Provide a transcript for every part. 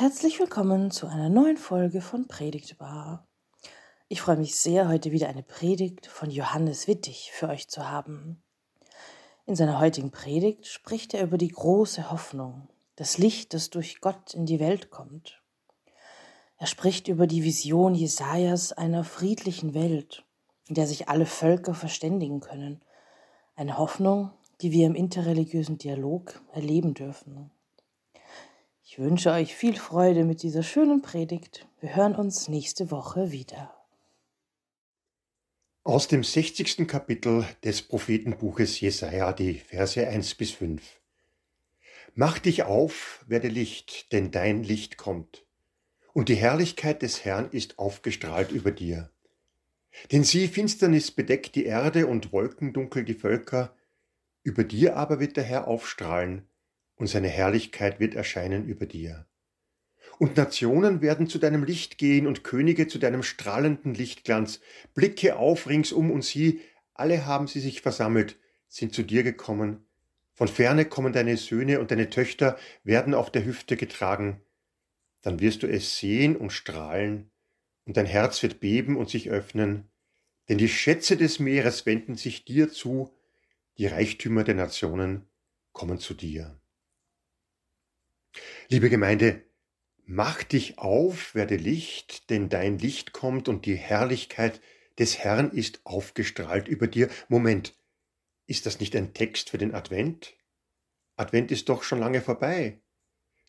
Herzlich willkommen zu einer neuen Folge von Predigtbar. Ich freue mich sehr, heute wieder eine Predigt von Johannes Wittig für euch zu haben. In seiner heutigen Predigt spricht er über die große Hoffnung, das Licht, das durch Gott in die Welt kommt. Er spricht über die Vision Jesajas einer friedlichen Welt, in der sich alle Völker verständigen können. Eine Hoffnung, die wir im interreligiösen Dialog erleben dürfen. Ich wünsche euch viel Freude mit dieser schönen Predigt. Wir hören uns nächste Woche wieder. Aus dem 60. Kapitel des Prophetenbuches Jesaja, die Verse 1 bis 5. Mach dich auf, werde Licht, denn dein Licht kommt. Und die Herrlichkeit des Herrn ist aufgestrahlt über dir. Denn sieh, Finsternis bedeckt die Erde und Wolkendunkel die Völker. Über dir aber wird der Herr aufstrahlen und seine Herrlichkeit wird erscheinen über dir. Und Nationen werden zu deinem Licht gehen und Könige zu deinem strahlenden Lichtglanz. Blicke auf ringsum und sieh, alle haben sie sich versammelt, sind zu dir gekommen. Von ferne kommen deine Söhne und deine Töchter werden auf der Hüfte getragen. Dann wirst du es sehen und strahlen, und dein Herz wird beben und sich öffnen, denn die Schätze des Meeres wenden sich dir zu, die Reichtümer der Nationen kommen zu dir. Liebe Gemeinde, mach dich auf, werde Licht, denn dein Licht kommt und die Herrlichkeit des Herrn ist aufgestrahlt über dir. Moment, ist das nicht ein Text für den Advent? Advent ist doch schon lange vorbei.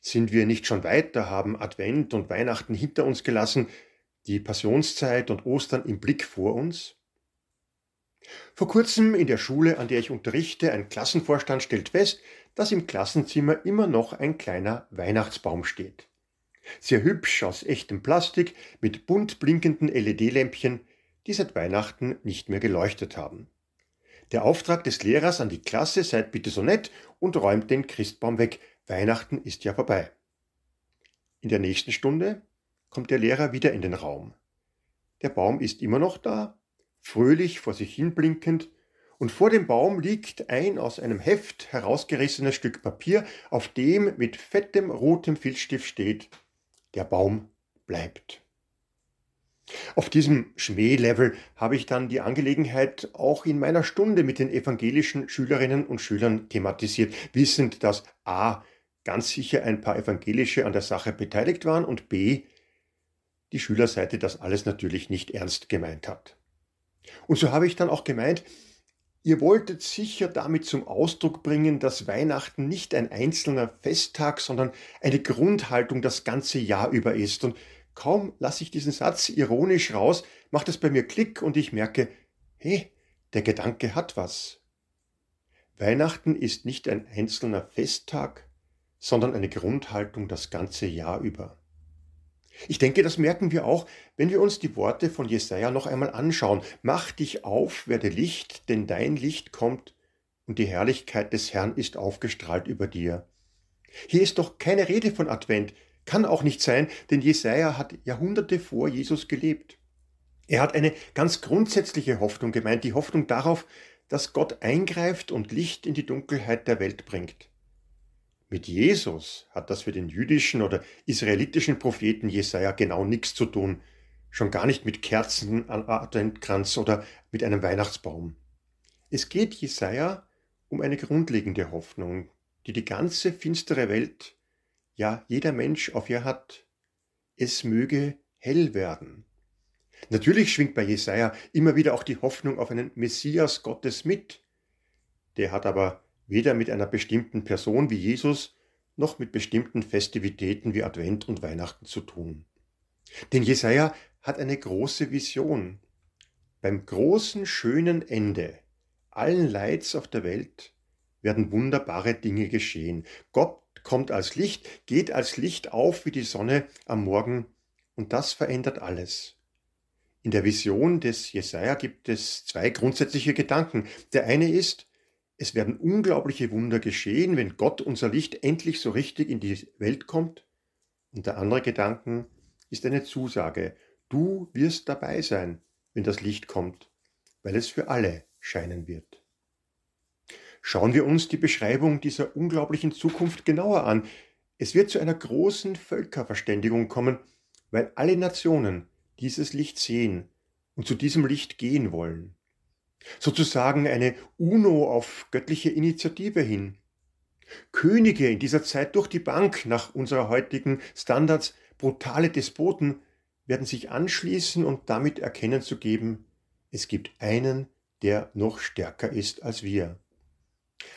Sind wir nicht schon weiter, haben Advent und Weihnachten hinter uns gelassen, die Passionszeit und Ostern im Blick vor uns? Vor kurzem in der Schule, an der ich unterrichte, ein Klassenvorstand stellt fest, dass im Klassenzimmer immer noch ein kleiner Weihnachtsbaum steht. Sehr hübsch aus echtem Plastik mit bunt blinkenden LED-Lämpchen, die seit Weihnachten nicht mehr geleuchtet haben. Der Auftrag des Lehrers an die Klasse, seid bitte so nett und räumt den Christbaum weg. Weihnachten ist ja vorbei. In der nächsten Stunde kommt der Lehrer wieder in den Raum. Der Baum ist immer noch da, fröhlich vor sich hin blinkend und vor dem Baum liegt ein aus einem Heft herausgerissenes Stück Papier, auf dem mit fettem rotem Filzstift steht, der Baum bleibt. Auf diesem Schmählevel habe ich dann die Angelegenheit auch in meiner Stunde mit den evangelischen Schülerinnen und Schülern thematisiert, wissend, dass a. ganz sicher ein paar Evangelische an der Sache beteiligt waren und b. die Schülerseite das alles natürlich nicht ernst gemeint hat. Und so habe ich dann auch gemeint, Ihr wolltet sicher damit zum Ausdruck bringen, dass Weihnachten nicht ein einzelner Festtag, sondern eine Grundhaltung das ganze Jahr über ist. Und kaum lasse ich diesen Satz ironisch raus, macht es bei mir Klick und ich merke, hey, der Gedanke hat was. Weihnachten ist nicht ein einzelner Festtag, sondern eine Grundhaltung das ganze Jahr über. Ich denke, das merken wir auch, wenn wir uns die Worte von Jesaja noch einmal anschauen. Mach dich auf, werde Licht, denn dein Licht kommt und die Herrlichkeit des Herrn ist aufgestrahlt über dir. Hier ist doch keine Rede von Advent, kann auch nicht sein, denn Jesaja hat Jahrhunderte vor Jesus gelebt. Er hat eine ganz grundsätzliche Hoffnung gemeint, die Hoffnung darauf, dass Gott eingreift und Licht in die Dunkelheit der Welt bringt. Mit Jesus hat das für den jüdischen oder israelitischen Propheten Jesaja genau nichts zu tun, schon gar nicht mit Kerzen an Adventkranz oder mit einem Weihnachtsbaum. Es geht Jesaja um eine grundlegende Hoffnung, die die ganze finstere Welt, ja jeder Mensch auf ihr hat. Es möge hell werden. Natürlich schwingt bei Jesaja immer wieder auch die Hoffnung auf einen Messias Gottes mit. Der hat aber weder mit einer bestimmten Person wie Jesus noch mit bestimmten Festivitäten wie Advent und Weihnachten zu tun. Denn Jesaja hat eine große Vision. Beim großen, schönen Ende allen Leids auf der Welt werden wunderbare Dinge geschehen. Gott kommt als Licht, geht als Licht auf wie die Sonne am Morgen und das verändert alles. In der Vision des Jesaja gibt es zwei grundsätzliche Gedanken. Der eine ist, es werden unglaubliche Wunder geschehen, wenn Gott, unser Licht, endlich so richtig in die Welt kommt. Und der andere Gedanken ist eine Zusage. Du wirst dabei sein, wenn das Licht kommt, weil es für alle scheinen wird. Schauen wir uns die Beschreibung dieser unglaublichen Zukunft genauer an. Es wird zu einer großen Völkerverständigung kommen, weil alle Nationen dieses Licht sehen und zu diesem Licht gehen wollen. Sozusagen eine UNO auf göttliche Initiative hin. Könige in dieser Zeit durch die Bank nach unserer heutigen Standards, brutale Despoten, werden sich anschließen und damit erkennen zu geben, es gibt einen, der noch stärker ist als wir.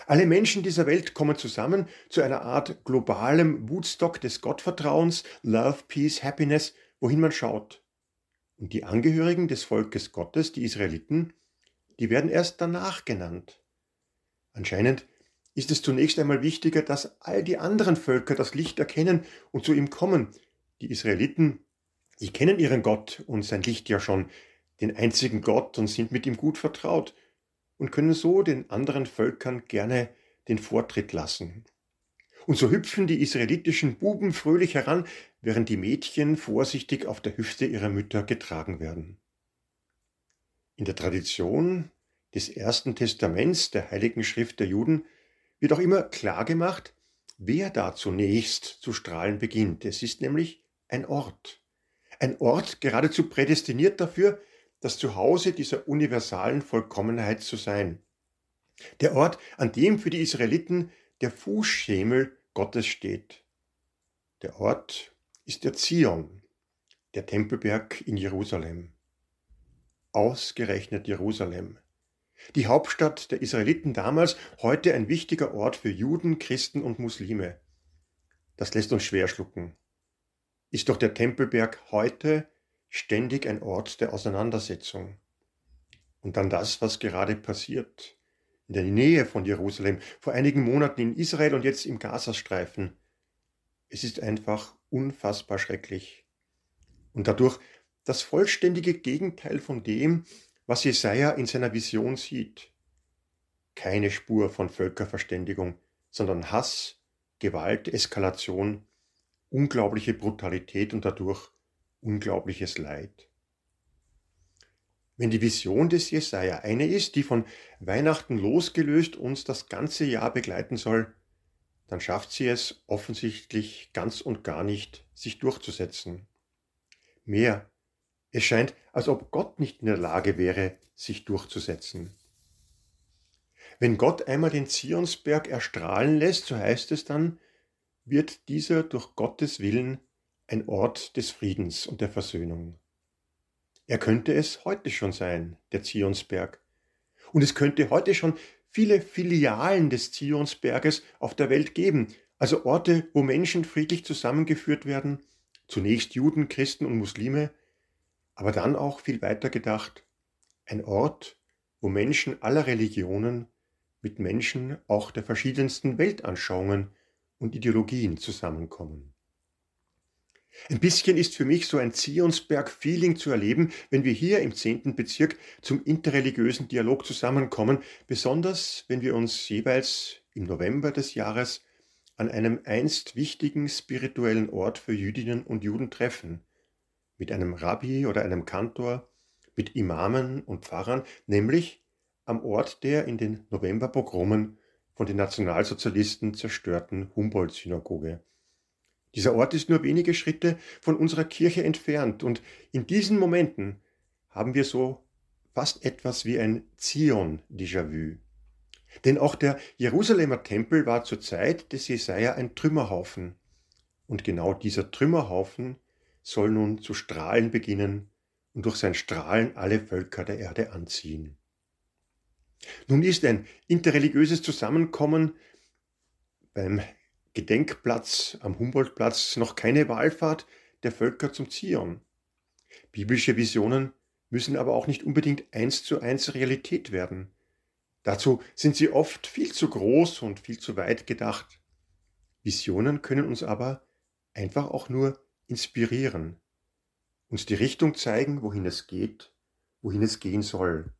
Alle Menschen dieser Welt kommen zusammen zu einer Art globalem Woodstock des Gottvertrauens, Love, Peace, Happiness, wohin man schaut. Und die Angehörigen des Volkes Gottes, die Israeliten, die werden erst danach genannt. Anscheinend ist es zunächst einmal wichtiger, dass all die anderen Völker das Licht erkennen und zu ihm kommen. Die Israeliten, die kennen ihren Gott und sein Licht ja schon, den einzigen Gott und sind mit ihm gut vertraut und können so den anderen Völkern gerne den Vortritt lassen. Und so hüpfen die israelitischen Buben fröhlich heran, während die Mädchen vorsichtig auf der Hüfte ihrer Mütter getragen werden. In der Tradition des Ersten Testaments der Heiligen Schrift der Juden wird auch immer klar gemacht, wer da zunächst zu strahlen beginnt. Es ist nämlich ein Ort. Ein Ort geradezu prädestiniert dafür, das Zuhause dieser universalen Vollkommenheit zu sein. Der Ort, an dem für die Israeliten der Fußschemel Gottes steht. Der Ort ist der Zion, der Tempelberg in Jerusalem. Ausgerechnet Jerusalem. Die Hauptstadt der Israeliten damals, heute ein wichtiger Ort für Juden, Christen und Muslime. Das lässt uns schwer schlucken. Ist doch der Tempelberg heute ständig ein Ort der Auseinandersetzung. Und dann das, was gerade passiert, in der Nähe von Jerusalem, vor einigen Monaten in Israel und jetzt im Gazastreifen. Es ist einfach unfassbar schrecklich. Und dadurch das vollständige Gegenteil von dem, was Jesaja in seiner Vision sieht. Keine Spur von Völkerverständigung, sondern Hass, Gewalt, Eskalation, unglaubliche Brutalität und dadurch unglaubliches Leid. Wenn die Vision des Jesaja eine ist, die von Weihnachten losgelöst uns das ganze Jahr begleiten soll, dann schafft sie es offensichtlich ganz und gar nicht, sich durchzusetzen. Mehr, es scheint, als ob Gott nicht in der Lage wäre, sich durchzusetzen. Wenn Gott einmal den Zionsberg erstrahlen lässt, so heißt es dann, wird dieser durch Gottes Willen ein Ort des Friedens und der Versöhnung. Er könnte es heute schon sein, der Zionsberg. Und es könnte heute schon viele Filialen des Zionsberges auf der Welt geben, also Orte, wo Menschen friedlich zusammengeführt werden, zunächst Juden, Christen und Muslime, aber dann auch viel weiter gedacht, ein Ort, wo Menschen aller Religionen mit Menschen auch der verschiedensten Weltanschauungen und Ideologien zusammenkommen. Ein bisschen ist für mich so ein Zionsberg-Feeling zu erleben, wenn wir hier im 10. Bezirk zum interreligiösen Dialog zusammenkommen, besonders wenn wir uns jeweils im November des Jahres an einem einst wichtigen spirituellen Ort für Jüdinnen und Juden treffen, mit einem Rabbi oder einem Kantor, mit Imamen und Pfarrern, nämlich am Ort der in den Novemberpogromen von den Nationalsozialisten zerstörten Humboldt-Synagoge. Dieser Ort ist nur wenige Schritte von unserer Kirche entfernt und in diesen Momenten haben wir so fast etwas wie ein Zion-Déjà-vu. Denn auch der Jerusalemer Tempel war zur Zeit des Jesaja ein Trümmerhaufen. Und genau dieser Trümmerhaufen soll nun zu strahlen beginnen und durch sein Strahlen alle Völker der Erde anziehen. Nun ist ein interreligiöses Zusammenkommen beim Gedenkplatz am Humboldtplatz noch keine Wallfahrt der Völker zum Zion. Biblische Visionen müssen aber auch nicht unbedingt eins zu eins Realität werden. Dazu sind sie oft viel zu groß und viel zu weit gedacht. Visionen können uns aber einfach auch nur inspirieren, uns die Richtung zeigen, wohin es geht, wohin es gehen soll.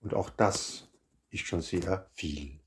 Und auch das ist schon sehr viel.